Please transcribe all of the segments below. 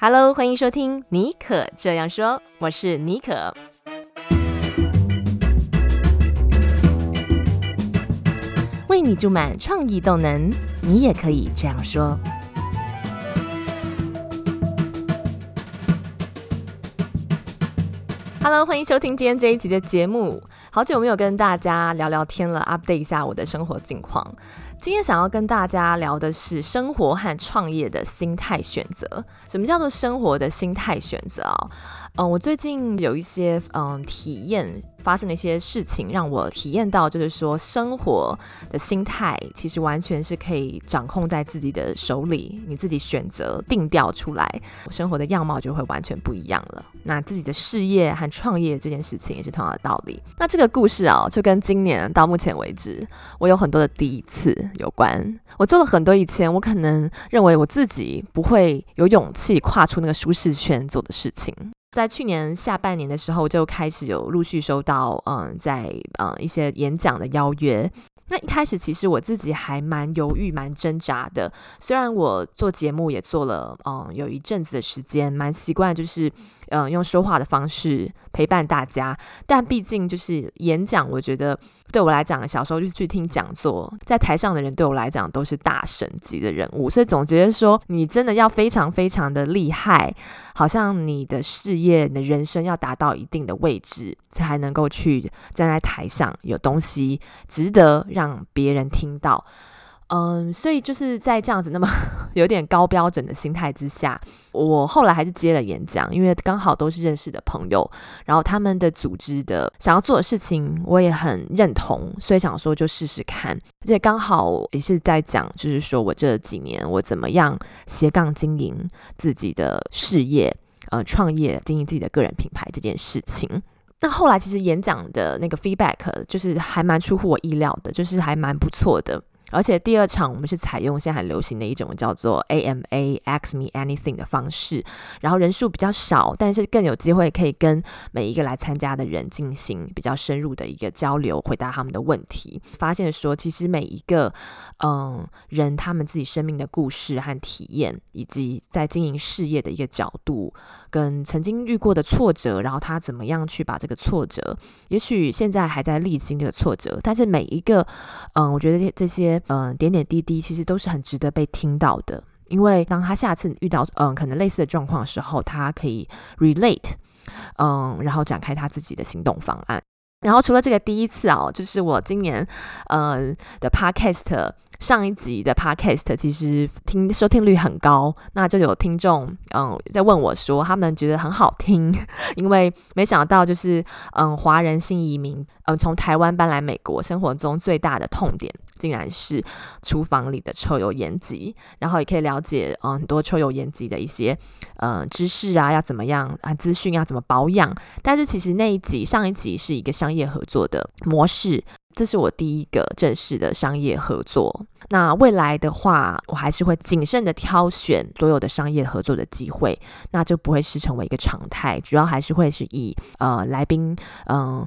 Hello，欢迎收听尼可这样说，我是尼可。为你注满创意动能，你也可以这样说。Hello，欢迎收听今天这一集的节目。好久没有跟大家聊聊天了，update 一下我的生活近况。今天想要跟大家聊的是生活和创业的心态选择。什么叫做生活的心态选择啊？嗯，我最近有一些嗯体验。发生的一些事情让我体验到，就是说生活的心态其实完全是可以掌控在自己的手里，你自己选择定调出来，生活的样貌就会完全不一样了。那自己的事业和创业这件事情也是同样的道理。那这个故事啊，就跟今年到目前为止，我有很多的第一次有关。我做了很多以前我可能认为我自己不会有勇气跨出那个舒适圈做的事情。在去年下半年的时候，就开始有陆续收到，嗯，在嗯一些演讲的邀约。那一开始其实我自己还蛮犹豫、蛮挣扎的。虽然我做节目也做了，嗯，有一阵子的时间，蛮习惯，就是。嗯，用说话的方式陪伴大家，但毕竟就是演讲，我觉得对我来讲，小时候就是去听讲座，在台上的人对我来讲都是大神级的人物，所以总觉得说你真的要非常非常的厉害，好像你的事业、你的人生要达到一定的位置，才能够去站在台上，有东西值得让别人听到。嗯，所以就是在这样子那么 有点高标准的心态之下，我后来还是接了演讲，因为刚好都是认识的朋友，然后他们的组织的想要做的事情我也很认同，所以想说就试试看，而且刚好也是在讲，就是说我这几年我怎么样斜杠经营自己的事业，呃，创业经营自己的个人品牌这件事情。那后来其实演讲的那个 feedback 就是还蛮出乎我意料的，就是还蛮不错的。而且第二场我们是采用现在很流行的一种叫做 AMA Ask Me Anything 的方式，然后人数比较少，但是更有机会可以跟每一个来参加的人进行比较深入的一个交流，回答他们的问题。发现说，其实每一个嗯人他们自己生命的故事和体验，以及在经营事业的一个角度，跟曾经遇过的挫折，然后他怎么样去把这个挫折，也许现在还在历经这个挫折，但是每一个嗯，我觉得这些。嗯，点点滴滴其实都是很值得被听到的，因为当他下次遇到嗯可能类似的状况的时候，他可以 relate，嗯，然后展开他自己的行动方案。然后除了这个第一次哦，就是我今年呃的 podcast。上一集的 podcast 其实听收听率很高，那就有听众嗯在问我说，他们觉得很好听，因为没想到就是嗯华人新移民嗯从台湾搬来美国，生活中最大的痛点竟然是厨房里的抽油烟机，然后也可以了解嗯很多抽油烟机的一些嗯知识啊，要怎么样啊资讯要怎么保养，但是其实那一集上一集是一个商业合作的模式。这是我第一个正式的商业合作。那未来的话，我还是会谨慎的挑选所有的商业合作的机会，那就不会是成为一个常态。主要还是会是以呃来宾嗯。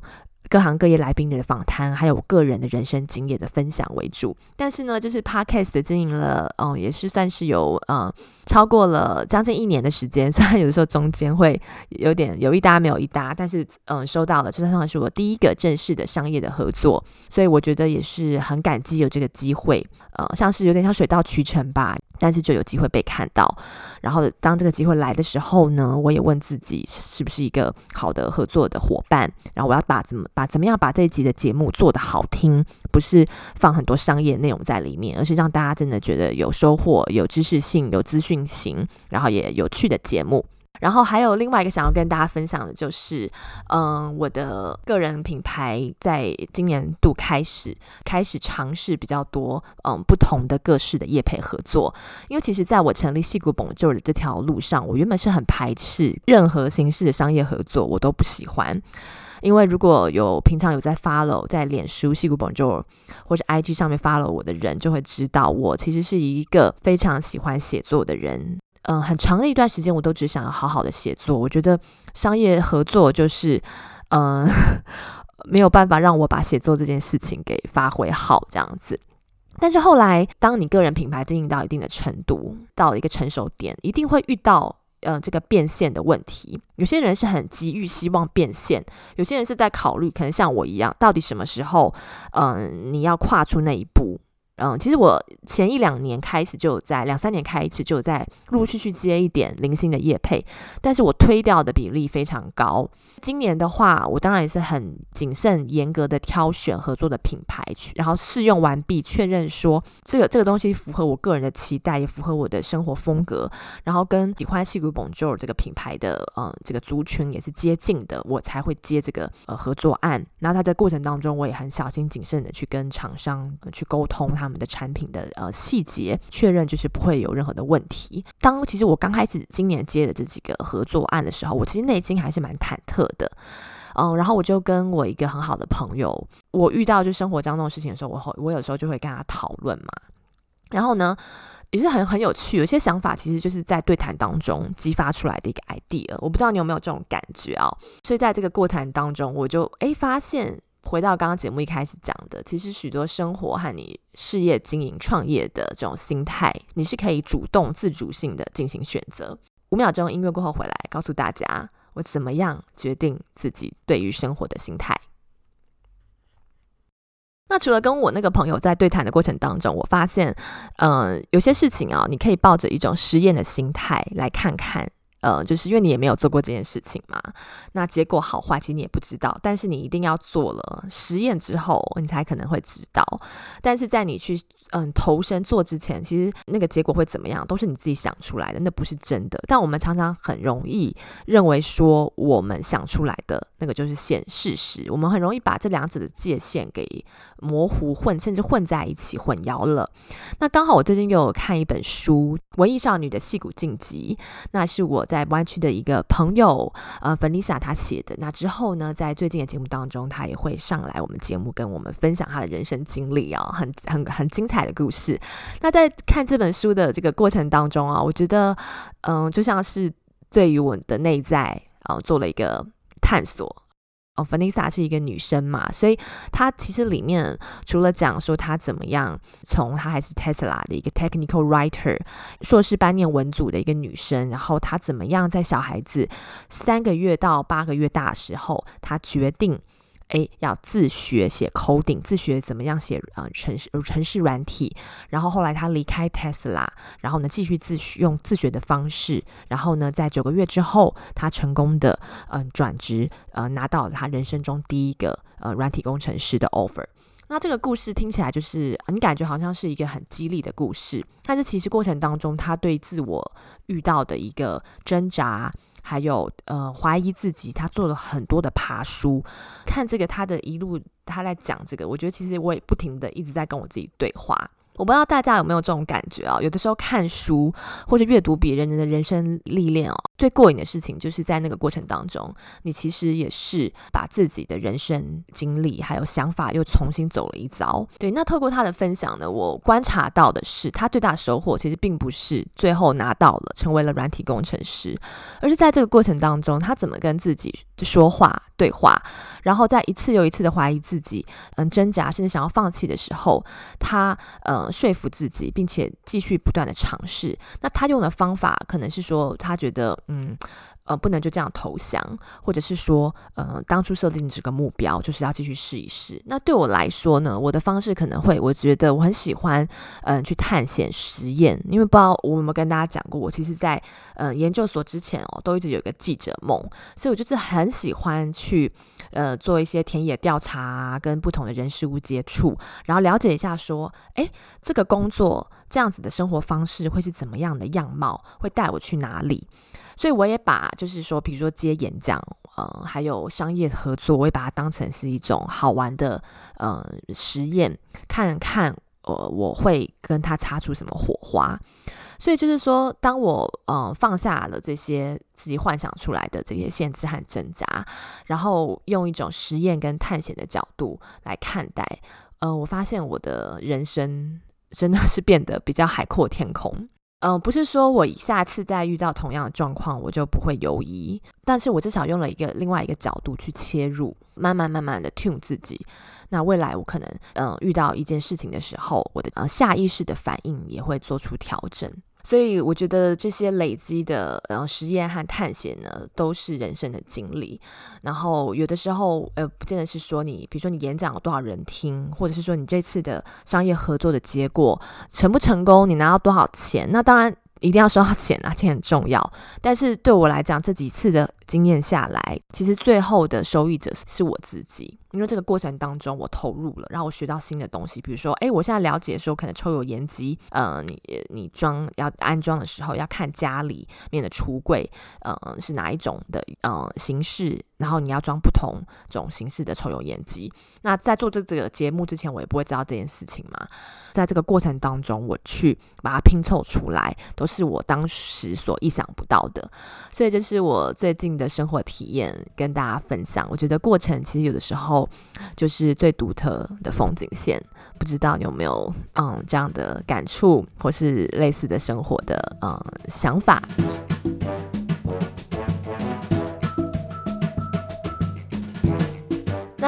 各行各业来宾的访谈，还有个人的人生经验的分享为主。但是呢，就是 Podcast 的经营了，嗯，也是算是有，嗯，超过了将近一年的时间。虽然有的时候中间会有点有一搭没有一搭，但是，嗯，收到了，就算是我第一个正式的商业的合作，所以我觉得也是很感激有这个机会，呃、嗯，像是有点像水到渠成吧。但是就有机会被看到，然后当这个机会来的时候呢，我也问自己是不是一个好的合作的伙伴，然后我要把怎么把怎么样把这一集的节目做得好听，不是放很多商业内容在里面，而是让大家真的觉得有收获、有知识性、有资讯型，然后也有趣的节目。然后还有另外一个想要跟大家分享的就是，嗯，我的个人品牌在今年度开始开始尝试比较多，嗯，不同的各式的业配合作。因为其实在我成立矽谷 Bonjour 的这条路上，我原本是很排斥任何形式的商业合作，我都不喜欢。因为如果有平常有在 follow 在脸书矽谷 Bonjour 或者 IG 上面 follow 我的人，就会知道我其实是一个非常喜欢写作的人。嗯，很长的一段时间，我都只想要好好的写作。我觉得商业合作就是，嗯，没有办法让我把写作这件事情给发挥好这样子。但是后来，当你个人品牌经营到一定的程度，到了一个成熟点，一定会遇到嗯这个变现的问题。有些人是很急于希望变现，有些人是在考虑，可能像我一样，到底什么时候，嗯、你要跨出那一步。嗯，其实我前一两年开始就有在，两三年开始就有在陆陆续续接一点零星的业配，但是我推掉的比例非常高。今年的话，我当然也是很谨慎、严格的挑选合作的品牌去，然后试用完毕，确认说这个这个东西符合我个人的期待，也符合我的生活风格，然后跟喜欢戏骨 Bonjour 这个品牌的嗯这个族群也是接近的，我才会接这个呃合作案。然后他在过程当中，我也很小心谨慎的去跟厂商、呃、去沟通他们。我们的产品的呃细节确认，就是不会有任何的问题。当其实我刚开始今年接的这几个合作案的时候，我其实内心还是蛮忐忑的。嗯，然后我就跟我一个很好的朋友，我遇到就生活当中的事情的时候，我我有时候就会跟他讨论嘛。然后呢，也是很很有趣，有些想法其实就是在对谈当中激发出来的一个 idea。我不知道你有没有这种感觉啊？所以在这个过程当中，我就诶发现。回到刚刚节目一开始讲的，其实许多生活和你事业经营创业的这种心态，你是可以主动自主性的进行选择。五秒钟音乐过后回来，告诉大家我怎么样决定自己对于生活的心态。那除了跟我那个朋友在对谈的过程当中，我发现，嗯、呃，有些事情啊，你可以抱着一种实验的心态来看看。呃，就是因为你也没有做过这件事情嘛，那结果好坏其实你也不知道，但是你一定要做了实验之后，你才可能会知道。但是在你去嗯投身做之前，其实那个结果会怎么样，都是你自己想出来的，那不是真的。但我们常常很容易认为说，我们想出来的那个就是现事实，我们很容易把这两者的界限给模糊混，甚至混在一起混淆了。那刚好我最近又有看一本书《文艺少女的戏骨晋级》，那是我。在湾区的一个朋友，呃，芬丽萨她写的。那之后呢，在最近的节目当中，她也会上来我们节目跟我们分享她的人生经历啊，很很很精彩的故事。那在看这本书的这个过程当中啊，我觉得，嗯、就像是对于我的内在啊、做了一个探索。哦，Vanessa 是一个女生嘛，所以她其实里面除了讲说她怎么样从她还是 Tesla 的一个 technical writer，硕士班念文组的一个女生，然后她怎么样在小孩子三个月到八个月大时候，她决定。诶，要自学写 coding，自学怎么样写呃城市城市软体。然后后来他离开 Tesla，然后呢继续自学用自学的方式。然后呢，在九个月之后，他成功的嗯、转职，呃拿到了他人生中第一个呃软体工程师的 offer。那这个故事听起来就是你感觉好像是一个很激励的故事，但是其实过程当中他对自我遇到的一个挣扎。还有呃，怀疑自己，他做了很多的爬书。看这个他的一路，他在讲这个，我觉得其实我也不停的一直在跟我自己对话。我不知道大家有没有这种感觉啊？有的时候看书或者阅读别人的人生历练哦，最过瘾的事情就是在那个过程当中，你其实也是把自己的人生经历还有想法又重新走了一遭。对，那透过他的分享呢，我观察到的是，他最大的收获其实并不是最后拿到了成为了软体工程师，而是在这个过程当中，他怎么跟自己说话对话，然后在一次又一次的怀疑自己，嗯，挣扎甚至想要放弃的时候，他嗯。说服自己，并且继续不断的尝试。那他用的方法可能是说，他觉得，嗯。呃，不能就这样投降，或者是说，呃，当初设定这个目标就是要继续试一试。那对我来说呢，我的方式可能会，我觉得我很喜欢，嗯、去探险实验。因为不知道我有没有跟大家讲过，我其实在呃研究所之前哦，都一直有一个记者梦，所以我就是很喜欢去呃做一些田野调查，跟不同的人事物接触，然后了解一下说，诶，这个工作这样子的生活方式会是怎么样的样貌，会带我去哪里？所以我也把，就是说，比如说接演讲，呃，还有商业合作，我也把它当成是一种好玩的，呃，实验，看看，呃，我会跟他擦出什么火花。所以就是说，当我呃放下了这些自己幻想出来的这些限制和挣扎，然后用一种实验跟探险的角度来看待，呃，我发现我的人生真的是变得比较海阔天空。嗯，不是说我下次再遇到同样的状况，我就不会犹疑，但是我至少用了一个另外一个角度去切入，慢慢慢慢的 tune 自己。那未来我可能，嗯，遇到一件事情的时候，我的呃下意识的反应也会做出调整。所以我觉得这些累积的呃实验和探险呢，都是人生的经历。然后有的时候呃，不见得是说你，比如说你演讲有多少人听，或者是说你这次的商业合作的结果成不成功，你拿到多少钱，那当然一定要收到钱啊，钱很重要。但是对我来讲，这几次的经验下来，其实最后的受益者是我自己。因为这个过程当中，我投入了，然后我学到新的东西。比如说，哎，我现在了解说，可能抽油烟机，呃，你你装要安装的时候，要看家里面的橱柜，呃，是哪一种的呃形式，然后你要装不同种形式的抽油烟机。那在做这这个节目之前，我也不会知道这件事情嘛。在这个过程当中，我去把它拼凑出来，都是我当时所意想不到的。所以这是我最近的生活体验，跟大家分享。我觉得过程其实有的时候。就是最独特的风景线，不知道你有没有嗯这样的感触，或是类似的生活的嗯想法。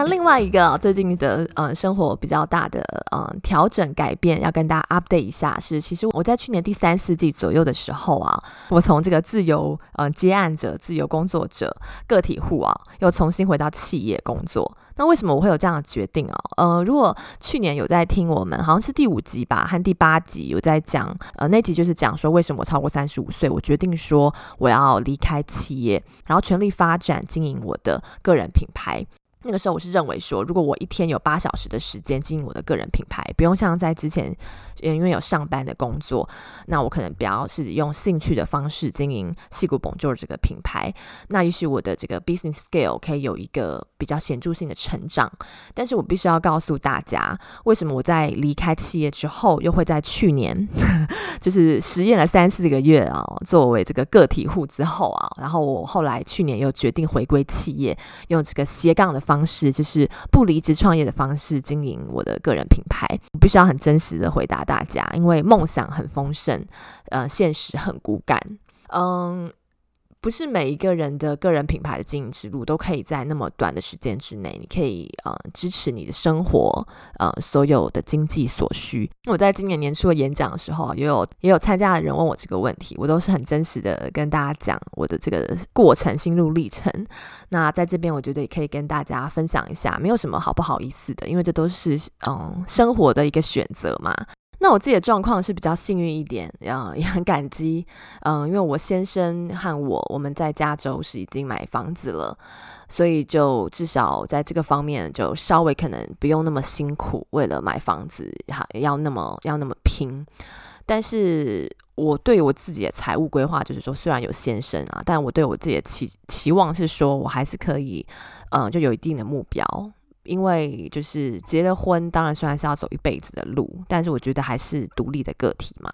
另外一个最近的呃生活比较大的呃调整改变，要跟大家 update 一下是，其实我在去年第三四季左右的时候啊，我从这个自由呃接案者、自由工作者、个体户啊，又重新回到企业工作。那为什么我会有这样的决定啊？呃，如果去年有在听我们，好像是第五集吧，和第八集有在讲，呃，那集就是讲说为什么我超过三十五岁，我决定说我要离开企业，然后全力发展经营我的个人品牌。那个时候我是认为说，如果我一天有八小时的时间经营我的个人品牌，不用像在之前，因为有上班的工作，那我可能比较是用兴趣的方式经营细谷 Bonjour 这个品牌，那也许我的这个 business scale 可以有一个比较显著性的成长。但是我必须要告诉大家，为什么我在离开企业之后，又会在去年 就是实验了三四个月啊，作为这个个体户之后啊，然后我后来去年又决定回归企业，用这个斜杠的方。方式就是不离职创业的方式经营我的个人品牌，我必须要很真实的回答大家，因为梦想很丰盛，呃，现实很骨感，嗯。不是每一个人的个人品牌的经营之路都可以在那么短的时间之内，你可以呃支持你的生活呃所有的经济所需。我在今年年初的演讲的时候，也有也有参加的人问我这个问题，我都是很真实的跟大家讲我的这个过程心路历程。那在这边，我觉得也可以跟大家分享一下，没有什么好不好意思的，因为这都是嗯生活的一个选择嘛。那我自己的状况是比较幸运一点，呃，也很感激，嗯，因为我先生和我我们在加州是已经买房子了，所以就至少在这个方面就稍微可能不用那么辛苦，为了买房子哈要那么要那么拼。但是我对我自己的财务规划就是说，虽然有先生啊，但我对我自己的期期望是说我还是可以，嗯，就有一定的目标。因为就是结了婚，当然虽然是要走一辈子的路，但是我觉得还是独立的个体嘛。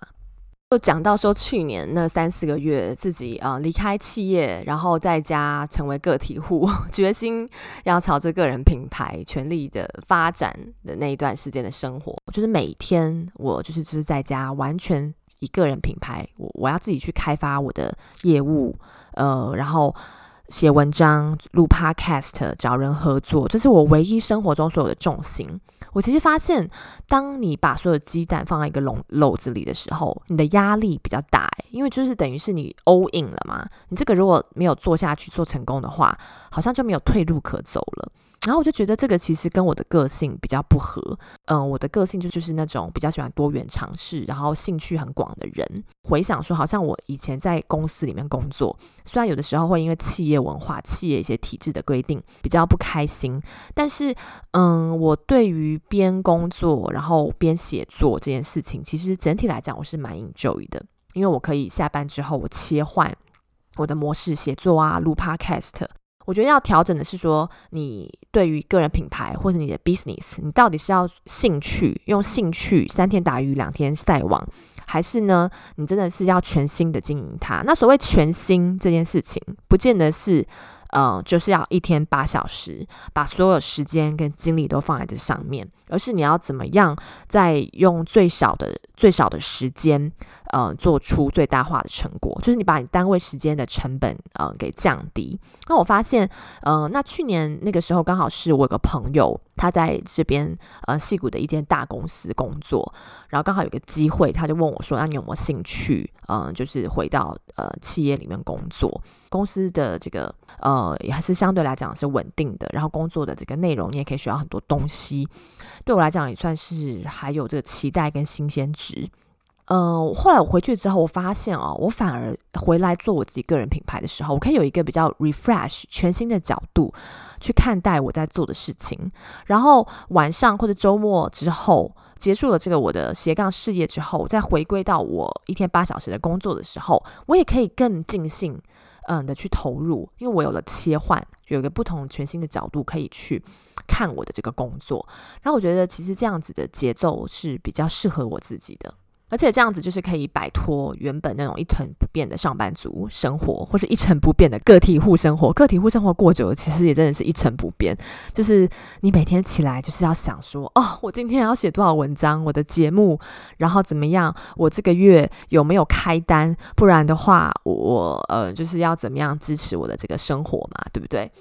就讲到说去年那三四个月，自己啊、呃、离开企业，然后在家成为个体户，决心要朝着个人品牌全力的发展的那一段时间的生活，就是每天我就是就是在家完全以个人品牌，我我要自己去开发我的业务，呃，然后。写文章、录 Podcast、找人合作，这是我唯一生活中所有的重心。我其实发现，当你把所有鸡蛋放在一个笼篓子里的时候，你的压力比较大，因为就是等于是你 all in 了嘛。你这个如果没有做下去、做成功的话，好像就没有退路可走了。然后我就觉得这个其实跟我的个性比较不合，嗯，我的个性就就是那种比较喜欢多元尝试，然后兴趣很广的人。回想说，好像我以前在公司里面工作，虽然有的时候会因为企业文化、企业一些体制的规定比较不开心，但是，嗯，我对于边工作然后边写作这件事情，其实整体来讲我是蛮 enjoy 的，因为我可以下班之后我切换我的模式写作啊，录 podcast。我觉得要调整的是说，你对于个人品牌或者你的 business，你到底是要兴趣用兴趣三天打鱼两天晒网，还是呢，你真的是要全心的经营它？那所谓全新这件事情，不见得是。呃，就是要一天八小时，把所有时间跟精力都放在这上面，而是你要怎么样，在用最少的最少的时间，呃做出最大化的成果，就是你把你单位时间的成本呃给降低。那我发现，呃，那去年那个时候刚好是我有个朋友，他在这边呃戏谷的一间大公司工作，然后刚好有个机会，他就问我说：“那你有没有兴趣？嗯、就是回到呃企业里面工作？公司的这个呃也还是相对来讲是稳定的，然后工作的这个内容你也可以学到很多东西。对我来讲也算是还有这个期待跟新鲜值。嗯，后来我回去之后，我发现哦，我反而回来做我自己个人品牌的时候，我可以有一个比较 refresh 全新的角度去看待我在做的事情。然后晚上或者周末之后，结束了这个我的斜杠事业之后，我再回归到我一天八小时的工作的时候，我也可以更尽兴，嗯的去投入，因为我有了切换，有一个不同全新的角度可以去看我的这个工作。然后我觉得其实这样子的节奏是比较适合我自己的。而且这样子就是可以摆脱原本那种一成不变的上班族生活，或者一成不变的个体户生活。个体户生活过久了，其实也真的是一成不变。就是你每天起来就是要想说，哦，我今天要写多少文章，我的节目，然后怎么样，我这个月有没有开单？不然的话，我呃就是要怎么样支持我的这个生活嘛，对不对？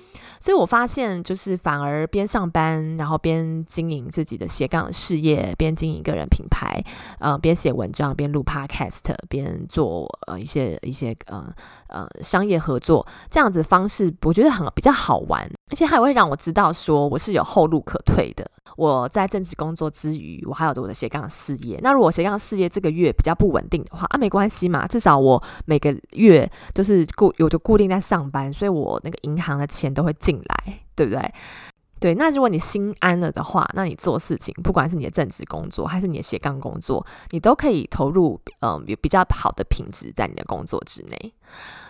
所以我发现，就是反而边上班，然后边经营自己的斜杠事业，边经营个人品牌，呃，边写文章，边录 podcast，边做呃一些一些呃呃商业合作，这样子方式，我觉得很比较好玩，而且还会让我知道说我是有后路可退的。我在正职工作之余，我还有我的斜杠事业。那如果斜杠事业这个月比较不稳定的话，啊，没关系嘛，至少我每个月都是固有的固定在上班，所以我那个银行的钱都会进来，对不对？对，那如果你心安了的话，那你做事情，不管是你的正职工作还是你的斜杠工作，你都可以投入，嗯，有比较好的品质在你的工作之内。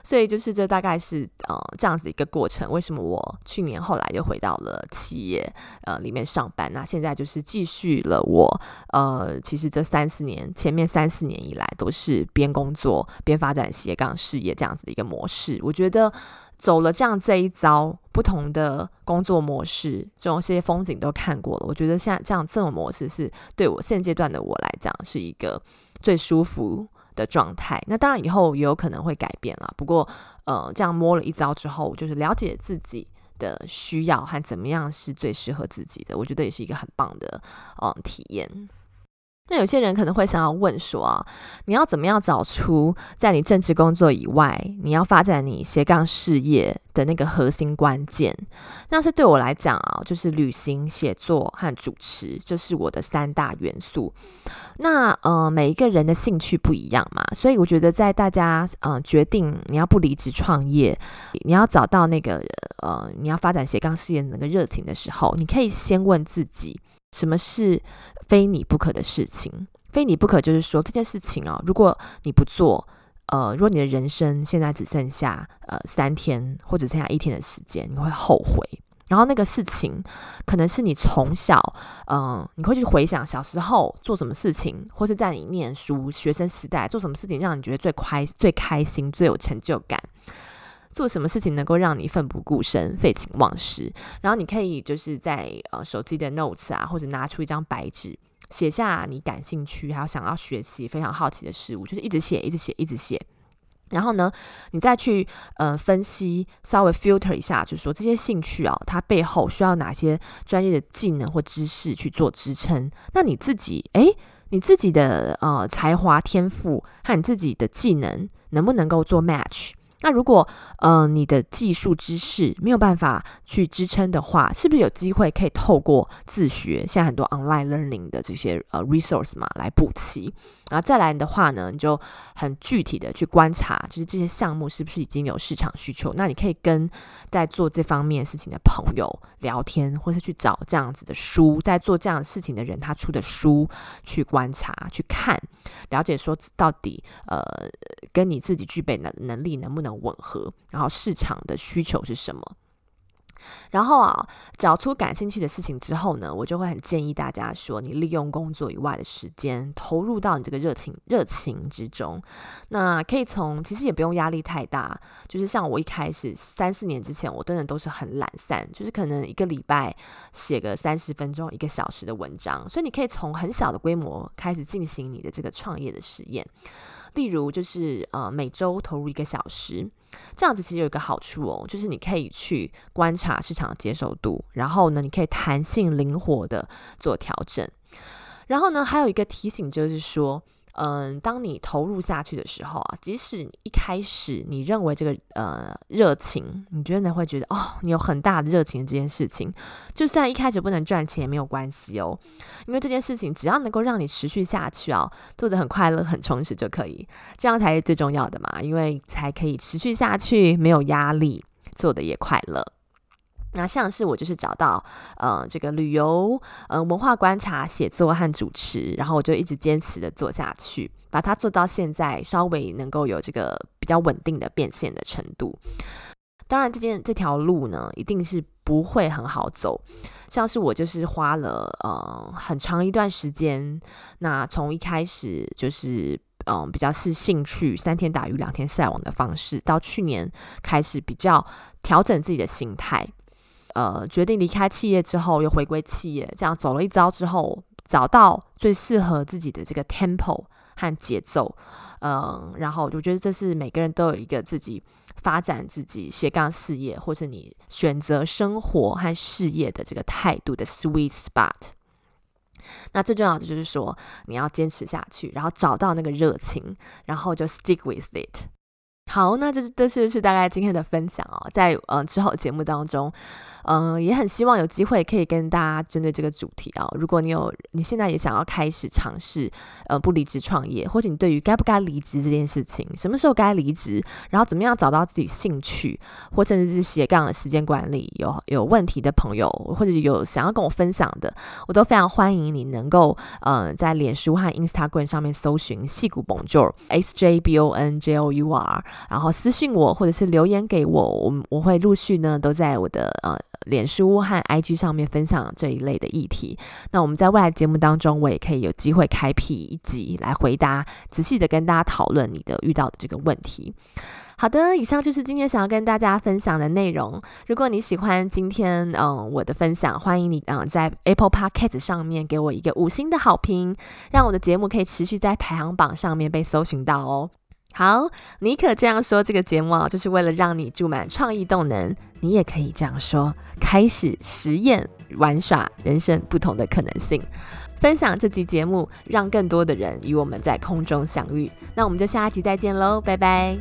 所以就是这大概是呃这样子一个过程。为什么我去年后来又回到了企业呃里面上班？那现在就是继续了我呃其实这三四年前面三四年以来都是边工作边发展斜杠事业这样子的一个模式。我觉得。走了这样这一遭，不同的工作模式，这种些风景都看过了。我觉得像这样这种模式是对我现阶段的我来讲是一个最舒服的状态。那当然以后也有可能会改变啦。不过，呃，这样摸了一遭之后，就是了解自己的需要和怎么样是最适合自己的。我觉得也是一个很棒的嗯体验。那有些人可能会想要问说啊，你要怎么样找出在你正职工作以外，你要发展你斜杠事业的那个核心关键？那是对我来讲啊，就是旅行、写作和主持，这是我的三大元素。那呃，每一个人的兴趣不一样嘛，所以我觉得在大家呃决定你要不离职创业，你要找到那个呃你要发展斜杠事业的那个热情的时候，你可以先问自己。什么是非你不可的事情？非你不可就是说这件事情啊，如果你不做，呃，如果你的人生现在只剩下呃三天或者剩下一天的时间，你会后悔。然后那个事情可能是你从小，嗯、你会去回想小时候做什么事情，或是在你念书学生时代做什么事情，让你觉得最开最开心、最有成就感。做什么事情能够让你奋不顾身、废寝忘食？然后你可以就是在呃手机的 notes 啊，或者拿出一张白纸，写下你感兴趣还有想要学习、非常好奇的事物，就是一直写、一直写、一直写。然后呢，你再去呃分析，稍微 filter 一下，就是说这些兴趣啊，它背后需要哪些专业的技能或知识去做支撑？那你自己诶，你自己的呃才华、天赋和你自己的技能能不能够做 match？那如果呃你的技术知识没有办法去支撑的话，是不是有机会可以透过自学，现在很多 online learning 的这些呃 resource 嘛来补齐？然后再来的话呢，你就很具体的去观察，就是这些项目是不是已经有市场需求？那你可以跟在做这方面事情的朋友聊天，或是去找这样子的书，在做这样事情的人他出的书去观察、去看，了解说到底呃跟你自己具备的能力能不能吻合，然后市场的需求是什么？然后啊，找出感兴趣的事情之后呢，我就会很建议大家说，你利用工作以外的时间，投入到你这个热情热情之中。那可以从，其实也不用压力太大，就是像我一开始三四年之前，我真的都是很懒散，就是可能一个礼拜写个三十分钟、一个小时的文章。所以你可以从很小的规模开始进行你的这个创业的实验。例如就是呃每周投入一个小时，这样子其实有一个好处哦，就是你可以去观察市场的接受度，然后呢，你可以弹性灵活的做调整，然后呢，还有一个提醒就是说。嗯，当你投入下去的时候啊，即使一开始你认为这个呃热情，你觉得你会觉得哦，你有很大的热情这件事情，就算一开始不能赚钱也没有关系哦，因为这件事情只要能够让你持续下去啊，做得很快乐、很充实就可以，这样才是最重要的嘛，因为才可以持续下去，没有压力，做的也快乐。那像是我就是找到呃这个旅游呃文化观察写作和主持，然后我就一直坚持的做下去，把它做到现在稍微能够有这个比较稳定的变现的程度。当然，这件这条路呢，一定是不会很好走。像是我就是花了呃很长一段时间，那从一开始就是。嗯，比较是兴趣，三天打鱼两天晒网的方式，到去年开始比较调整自己的心态，呃，决定离开企业之后又回归企业，这样走了一遭之后，找到最适合自己的这个 tempo 和节奏，嗯，然后我觉得这是每个人都有一个自己发展自己斜杠事业，或者你选择生活和事业的这个态度的 sweet spot。那最重要的就是说，你要坚持下去，然后找到那个热情，然后就 stick with it。好，那这这是是大概今天的分享哦，在呃之后节目当中。嗯、也很希望有机会可以跟大家针对这个主题啊、哦。如果你有你现在也想要开始尝试呃不离职创业，或者你对于该不该离职这件事情，什么时候该离职，然后怎么样找到自己兴趣，或甚至是斜杠的时间管理有有问题的朋友，或者有想要跟我分享的，我都非常欢迎你能够呃在脸书和 Instagram 上面搜寻戏骨 Bonjour S J B O N J O U R，然后私信我或者是留言给我，我我会陆续呢都在我的呃。脸书和 IG 上面分享这一类的议题，那我们在未来节目当中，我也可以有机会开辟一集来回答，仔细的跟大家讨论你的遇到的这个问题。好的，以上就是今天想要跟大家分享的内容。如果你喜欢今天嗯我的分享，欢迎你嗯在 Apple Podcast 上面给我一个五星的好评，让我的节目可以持续在排行榜上面被搜寻到哦。好，你可这样说，这个节目啊，就是为了让你注满创意动能。你也可以这样说，开始实验玩耍人生不同的可能性。分享这集节目，让更多的人与我们在空中相遇。那我们就下一集再见喽，拜拜。